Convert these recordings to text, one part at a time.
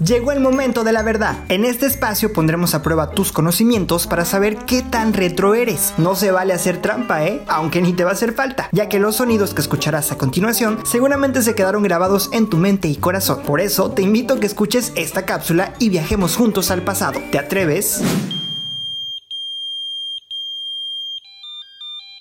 Llegó el momento de la verdad. En este espacio pondremos a prueba tus conocimientos para saber qué tan retro eres. No se vale hacer trampa, ¿eh? Aunque ni te va a hacer falta, ya que los sonidos que escucharás a continuación seguramente se quedaron grabados en tu mente y corazón. Por eso te invito a que escuches esta cápsula y viajemos juntos al pasado. ¿Te atreves?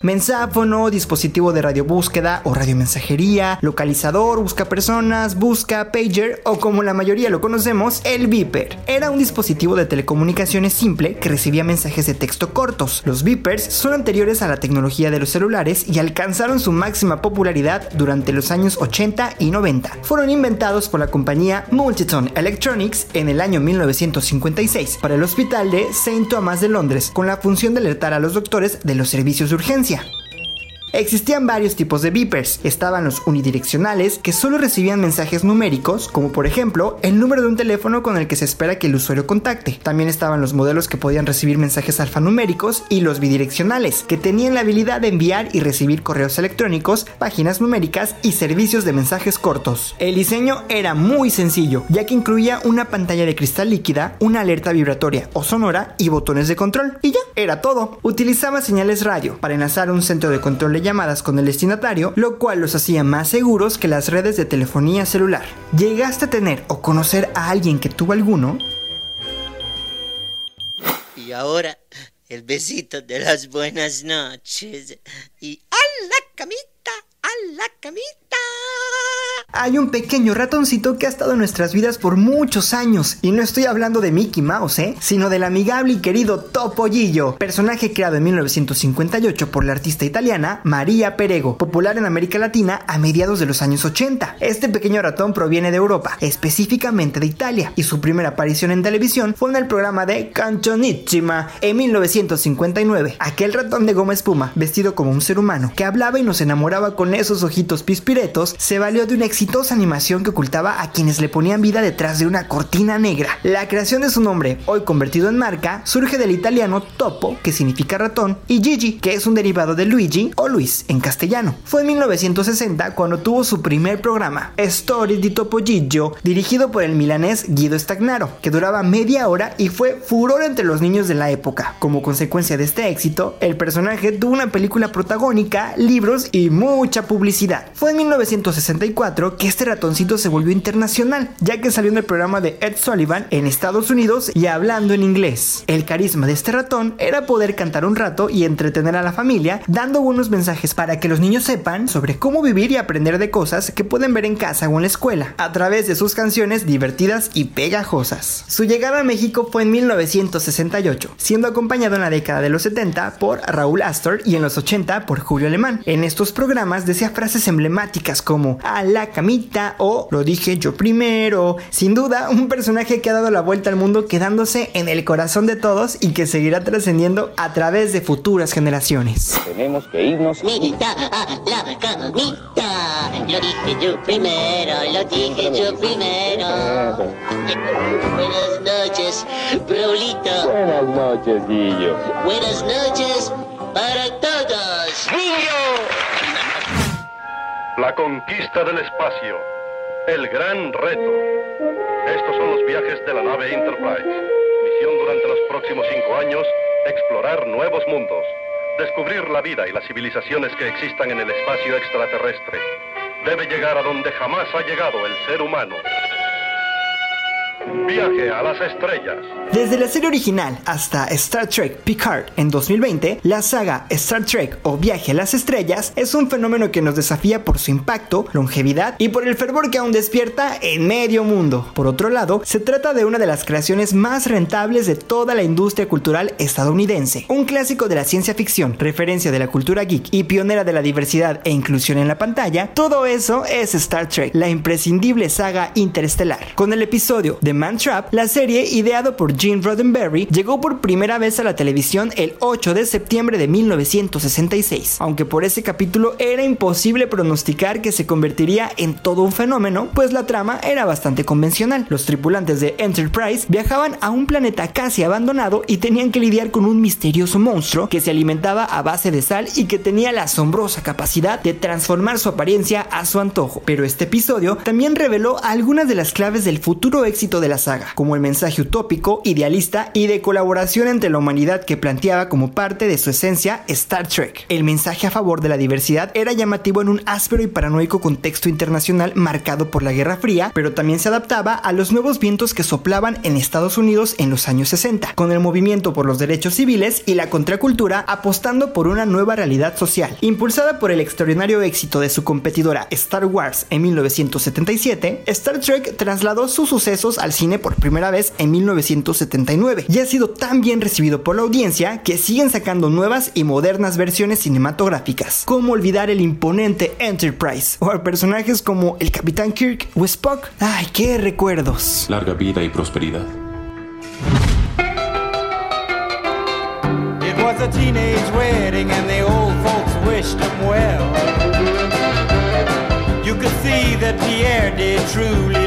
Mensáfono, dispositivo de radiobúsqueda o radiomensajería, localizador, busca personas, busca pager o como la mayoría lo conocemos, el beeper. Era un dispositivo de telecomunicaciones simple que recibía mensajes de texto cortos. Los beepers son anteriores a la tecnología de los celulares y alcanzaron su máxima popularidad durante los años 80 y 90. Fueron inventados por la compañía Multiton Electronics en el año 1956 para el hospital de St. Thomas de Londres con la función de alertar a los doctores de los servicios de urgencia. друзья. Existían varios tipos de beepers. Estaban los unidireccionales, que solo recibían mensajes numéricos, como por ejemplo el número de un teléfono con el que se espera que el usuario contacte. También estaban los modelos que podían recibir mensajes alfanuméricos y los bidireccionales, que tenían la habilidad de enviar y recibir correos electrónicos, páginas numéricas y servicios de mensajes cortos. El diseño era muy sencillo, ya que incluía una pantalla de cristal líquida, una alerta vibratoria o sonora y botones de control. Y ya, era todo. Utilizaba señales radio para enlazar un centro de control llamadas con el destinatario, lo cual los hacía más seguros que las redes de telefonía celular. ¿Llegaste a tener o conocer a alguien que tuvo alguno? Y ahora el besito de las buenas noches. Y a la camita, a la camita hay un pequeño ratoncito que ha estado en nuestras vidas por muchos años. Y no estoy hablando de Mickey Mouse, ¿eh? sino del amigable y querido Topollillo, personaje creado en 1958 por la artista italiana María Perego, popular en América Latina a mediados de los años 80. Este pequeño ratón proviene de Europa, específicamente de Italia, y su primera aparición en televisión fue en el programa de Canchonissima en 1959. Aquel ratón de goma espuma, vestido como un ser humano, que hablaba y nos enamoraba con esos ojitos pispiretos, se valió de un éxito animación que ocultaba a quienes le ponían vida detrás de una cortina negra. La creación de su nombre, hoy convertido en marca, surge del italiano topo, que significa ratón, y Gigi, que es un derivado de Luigi o Luis en castellano. Fue en 1960 cuando tuvo su primer programa, Story di Topo Gigio, dirigido por el milanés Guido Stagnaro, que duraba media hora y fue furor entre los niños de la época. Como consecuencia de este éxito, el personaje tuvo una película protagónica, libros y mucha publicidad. Fue en 1964 que este ratoncito se volvió internacional, ya que salió en el programa de Ed Sullivan en Estados Unidos y hablando en inglés. El carisma de este ratón era poder cantar un rato y entretener a la familia, dando buenos mensajes para que los niños sepan sobre cómo vivir y aprender de cosas que pueden ver en casa o en la escuela, a través de sus canciones divertidas y pegajosas. Su llegada a México fue en 1968, siendo acompañado en la década de los 70 por Raúl Astor y en los 80 por Julio Alemán. En estos programas decía frases emblemáticas como a la camita o lo dije yo primero. Sin duda, un personaje que ha dado la vuelta al mundo quedándose en el corazón de todos y que seguirá trascendiendo a través de futuras generaciones. Tenemos que irnos. Mirita a la camita. Lo dije yo primero, lo dije yo primero. Buenas noches, Braulito. Buenas noches, Guillo. Buenas noches para La conquista del espacio. El gran reto. Estos son los viajes de la nave Enterprise. Misión durante los próximos cinco años, explorar nuevos mundos, descubrir la vida y las civilizaciones que existan en el espacio extraterrestre. Debe llegar a donde jamás ha llegado el ser humano. Viaje a las estrellas. Desde la serie original hasta Star Trek Picard en 2020, la saga Star Trek o Viaje a las Estrellas es un fenómeno que nos desafía por su impacto, longevidad y por el fervor que aún despierta en medio mundo. Por otro lado, se trata de una de las creaciones más rentables de toda la industria cultural estadounidense, un clásico de la ciencia ficción, referencia de la cultura geek y pionera de la diversidad e inclusión en la pantalla, todo eso es Star Trek, la imprescindible saga interestelar. Con el episodio The Man Trap, la serie, ideado por Gene Roddenberry, llegó por primera vez a la televisión el 8 de septiembre de 1966, aunque por ese capítulo era imposible pronosticar que se convertiría en todo un fenómeno, pues la trama era bastante convencional. Los tripulantes de Enterprise viajaban a un planeta casi abandonado y tenían que lidiar con un misterioso monstruo que se alimentaba a base de sal y que tenía la asombrosa capacidad de transformar su apariencia a su antojo. Pero este episodio también reveló algunas de las claves del futuro éxito de la saga, como el mensaje utópico, idealista y de colaboración entre la humanidad que planteaba como parte de su esencia Star Trek. El mensaje a favor de la diversidad era llamativo en un áspero y paranoico contexto internacional marcado por la Guerra Fría, pero también se adaptaba a los nuevos vientos que soplaban en Estados Unidos en los años 60, con el movimiento por los derechos civiles y la contracultura apostando por una nueva realidad social. Impulsada por el extraordinario éxito de su competidora Star Wars en 1977, Star Trek trasladó sus sucesos al cine por primera vez en 1979 y ha sido tan bien recibido por la audiencia que siguen sacando nuevas y modernas versiones cinematográficas. ¿Cómo olvidar el imponente Enterprise o a personajes como el Capitán Kirk o Spock? ¡Ay, qué recuerdos! Larga vida y prosperidad. It was a teenage wedding and the old folks wished him well. You could see that Pierre did truly love the mademoiselle.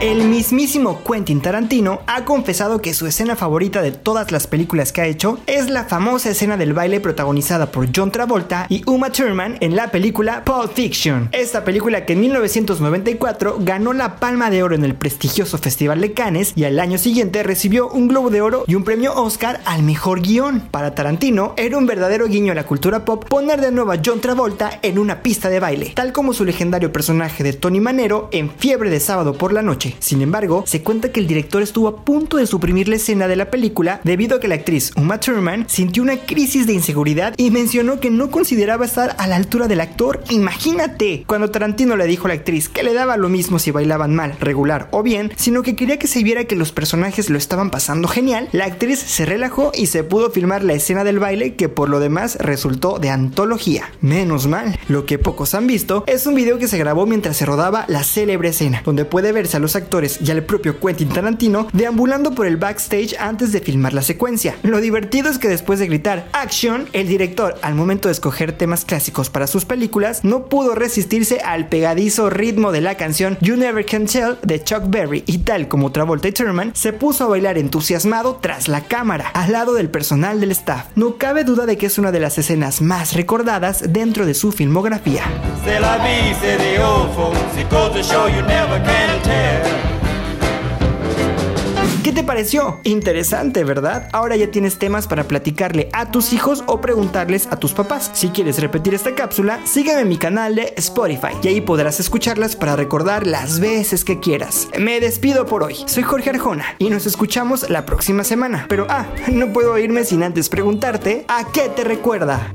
El mismísimo Quentin Tarantino ha confesado que su escena favorita de todas las películas que ha hecho es la famosa escena del baile protagonizada por John Travolta y Uma Thurman en la película Pulp Fiction. Esta película que en 1994 ganó la Palma de Oro en el prestigioso Festival de Cannes y al año siguiente recibió un Globo de Oro y un premio Oscar al mejor guion. Para Tarantino era un verdadero guiño a la cultura pop poner de nuevo a John Travolta en una pista de baile, tal como su legendario personaje de Tony Manero en Fiebre de Sábado por la Noche. Sin embargo, se cuenta que el director estuvo a punto de suprimir la escena de la película debido a que la actriz Uma Thurman sintió una crisis de inseguridad y mencionó que no consideraba estar a la altura del actor. Imagínate, cuando Tarantino le dijo a la actriz que le daba lo mismo si bailaban mal, regular o bien, sino que quería que se viera que los personajes lo estaban pasando genial, la actriz se relajó y se pudo filmar la escena del baile que por lo demás resultó de antología. Menos mal, lo que pocos han visto es un video que se grabó mientras se rodaba la célebre escena, donde puede verse a los actores y al propio Quentin Tarantino deambulando por el backstage antes de filmar la secuencia. Lo divertido es que después de gritar Action, el director, al momento de escoger temas clásicos para sus películas, no pudo resistirse al pegadizo ritmo de la canción You Never Can Tell de Chuck Berry y tal como Travolta y Thurman, se puso a bailar entusiasmado tras la cámara, al lado del personal del staff. No cabe duda de que es una de las escenas más recordadas dentro de su filmografía. C'est la vie, say the te pareció? Interesante, ¿verdad? Ahora ya tienes temas para platicarle a tus hijos o preguntarles a tus papás. Si quieres repetir esta cápsula, sígueme en mi canal de Spotify y ahí podrás escucharlas para recordar las veces que quieras. Me despido por hoy. Soy Jorge Arjona y nos escuchamos la próxima semana. Pero ah, no puedo irme sin antes preguntarte ¿a qué te recuerda?